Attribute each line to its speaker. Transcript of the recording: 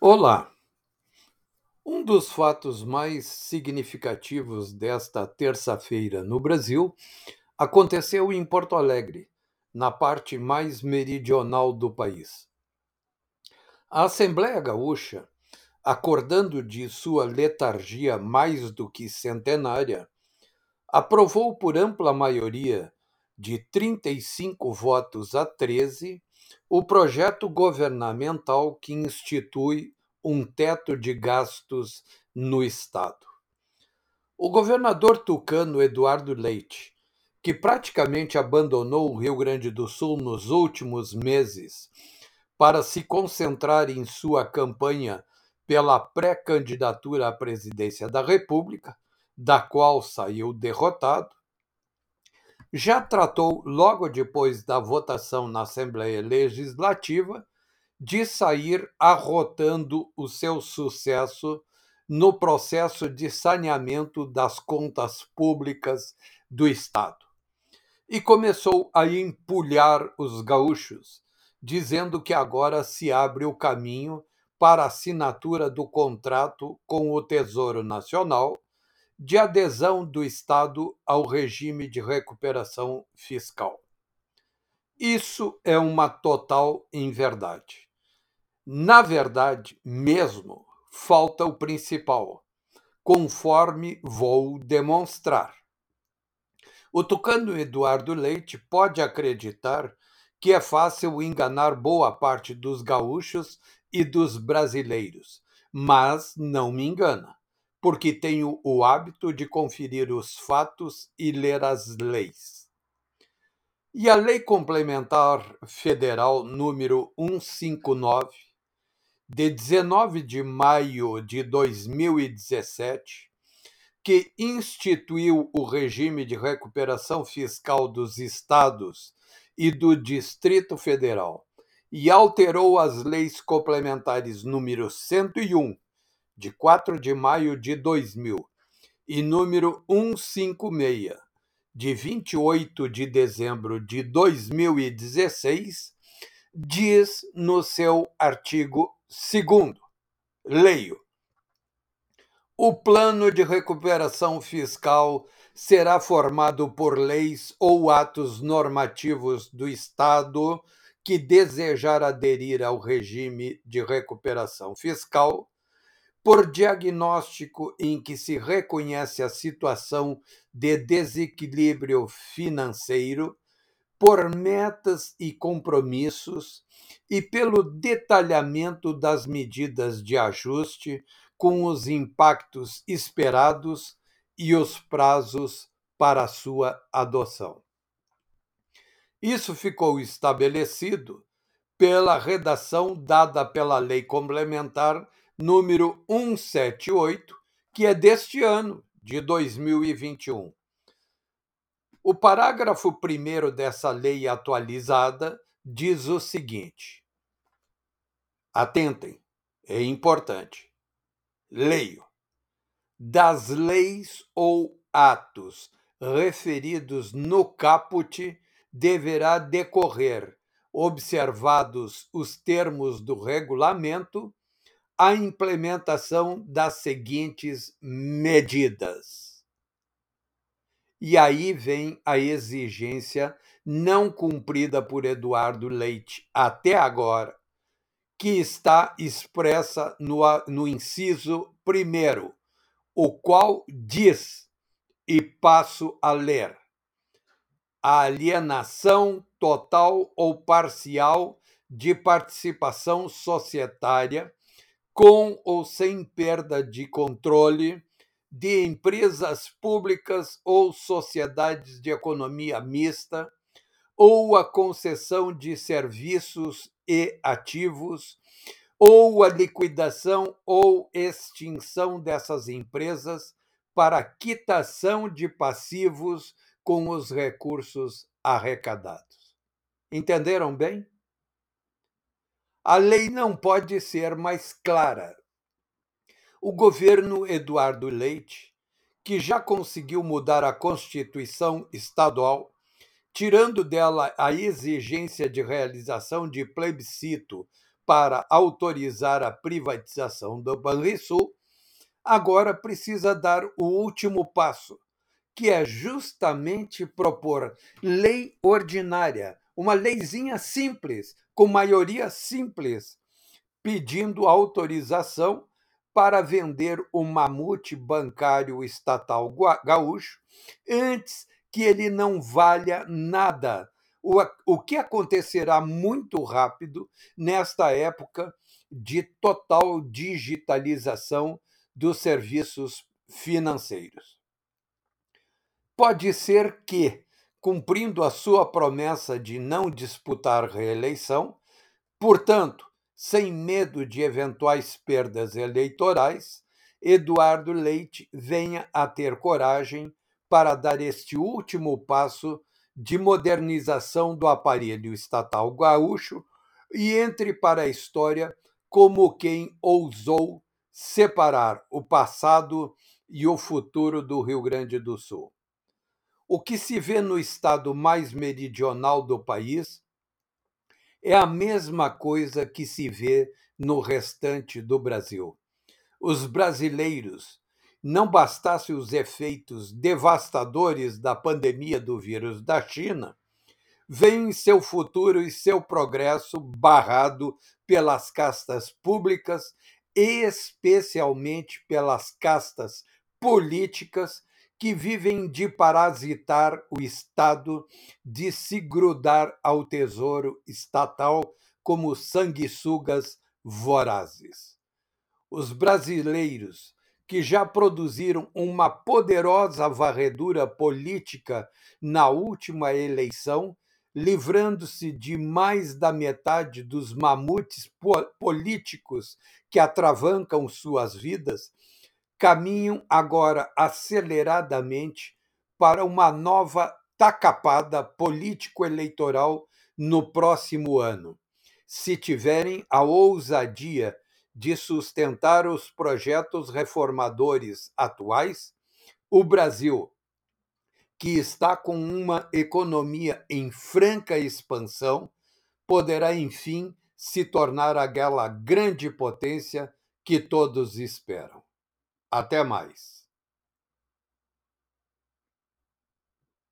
Speaker 1: Olá! Um dos fatos mais significativos desta terça-feira no Brasil aconteceu em Porto Alegre, na parte mais meridional do país. A Assembleia Gaúcha, acordando de sua letargia mais do que centenária, aprovou por ampla maioria de 35 votos a 13 o projeto governamental que institui um teto de gastos no Estado. O governador tucano Eduardo Leite, que praticamente abandonou o Rio Grande do Sul nos últimos meses para se concentrar em sua campanha pela pré-candidatura à presidência da República, da qual saiu derrotado, já tratou, logo depois da votação na Assembleia Legislativa, de sair arrotando o seu sucesso no processo de saneamento das contas públicas do Estado. E começou a empulhar os gaúchos, dizendo que agora se abre o caminho para a assinatura do contrato com o Tesouro Nacional de adesão do Estado ao regime de recuperação fiscal. Isso é uma total inverdade. Na verdade, mesmo, falta o principal, conforme vou demonstrar. O tucano Eduardo Leite pode acreditar que é fácil enganar boa parte dos gaúchos e dos brasileiros, mas não me engana porque tenho o hábito de conferir os fatos e ler as leis. E a Lei Complementar Federal número 159, de 19 de maio de 2017, que instituiu o regime de recuperação fiscal dos estados e do Distrito Federal e alterou as leis complementares número 101 de 4 de maio de 2000, e número 156, de 28 de dezembro de 2016, diz no seu artigo 2. Leio. O plano de recuperação fiscal será formado por leis ou atos normativos do Estado que desejar aderir ao regime de recuperação fiscal por diagnóstico em que se reconhece a situação de desequilíbrio financeiro, por metas e compromissos e pelo detalhamento das medidas de ajuste com os impactos esperados e os prazos para sua adoção. Isso ficou estabelecido pela redação dada pela Lei Complementar número 178, que é deste ano, de 2021. O parágrafo 1 dessa lei atualizada diz o seguinte: atentem, é importante. Leio. Das leis ou atos referidos no caput deverá decorrer, observados os termos do regulamento, a implementação das seguintes medidas. E aí vem a exigência não cumprida por Eduardo Leite até agora, que está expressa no, no inciso primeiro, o qual diz, e passo a ler: a alienação total ou parcial de participação societária com ou sem perda de controle de empresas públicas ou sociedades de economia mista, ou a concessão de serviços e ativos, ou a liquidação ou extinção dessas empresas para quitação de passivos com os recursos arrecadados. Entenderam bem? A lei não pode ser mais clara. O governo Eduardo Leite, que já conseguiu mudar a Constituição estadual, tirando dela a exigência de realização de plebiscito para autorizar a privatização do Banrisul, agora precisa dar o último passo, que é justamente propor lei ordinária, uma leizinha simples, com maioria simples, pedindo autorização para vender o mamute bancário estatal gaúcho antes que ele não valha nada. O, o que acontecerá muito rápido nesta época de total digitalização dos serviços financeiros. Pode ser que, cumprindo a sua promessa de não disputar reeleição, portanto, sem medo de eventuais perdas eleitorais, Eduardo Leite venha a ter coragem para dar este último passo de modernização do aparelho estatal gaúcho e entre para a história como quem ousou separar o passado e o futuro do Rio Grande do Sul. O que se vê no estado mais meridional do país é a mesma coisa que se vê no restante do Brasil. Os brasileiros, não bastasse os efeitos devastadores da pandemia do vírus da China, veem seu futuro e seu progresso barrado pelas castas públicas, especialmente pelas castas políticas que vivem de parasitar o Estado, de se grudar ao tesouro estatal como sanguessugas vorazes. Os brasileiros, que já produziram uma poderosa varredura política na última eleição, livrando-se de mais da metade dos mamutes políticos que atravancam suas vidas, caminham agora aceleradamente para uma nova tacapada político-eleitoral no próximo ano, se tiverem a ousadia de sustentar os projetos reformadores atuais, o Brasil, que está com uma economia em franca expansão, poderá enfim se tornar aquela grande potência que todos esperam. Até mais.